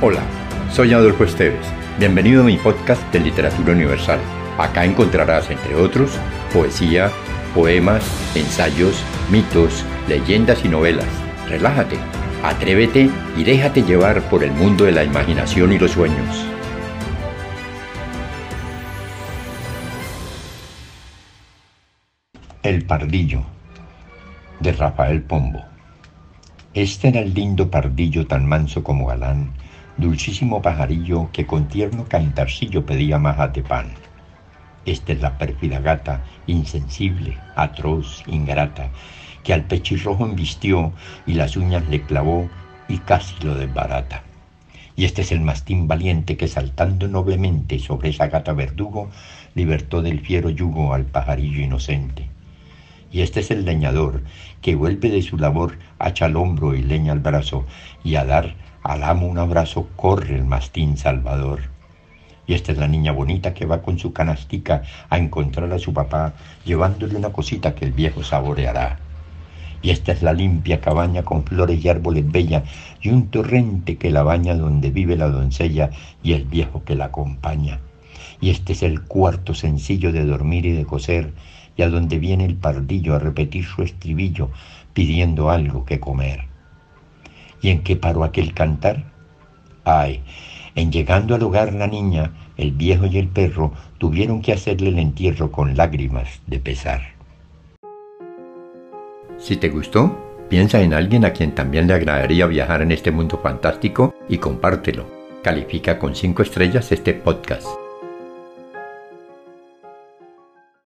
Hola, soy Adolfo Esteves. Bienvenido a mi podcast de Literatura Universal. Acá encontrarás, entre otros, poesía, poemas, ensayos, mitos, leyendas y novelas. Relájate, atrévete y déjate llevar por el mundo de la imaginación y los sueños. El pardillo de Rafael Pombo. Este era el lindo pardillo tan manso como galán, dulcísimo pajarillo que con tierno cantarcillo pedía majas de pan. Esta es la pérfida gata, insensible, atroz, ingrata, que al pechirrojo embistió y las uñas le clavó y casi lo desbarata. Y este es el mastín valiente que saltando noblemente sobre esa gata verdugo, libertó del fiero yugo al pajarillo inocente. Y este es el leñador que vuelve de su labor, hacha al hombro y leña al brazo, y a dar al amo un abrazo corre el mastín salvador. Y esta es la niña bonita que va con su canastica a encontrar a su papá, llevándole una cosita que el viejo saboreará. Y esta es la limpia cabaña con flores y árboles bella, y un torrente que la baña donde vive la doncella y el viejo que la acompaña. Y este es el cuarto sencillo de dormir y de coser, y a donde viene el pardillo a repetir su estribillo pidiendo algo que comer. ¿Y en qué paró aquel cantar? Ay, en llegando al hogar la niña, el viejo y el perro tuvieron que hacerle el entierro con lágrimas de pesar. Si te gustó, piensa en alguien a quien también le agradaría viajar en este mundo fantástico y compártelo. Califica con 5 estrellas este podcast.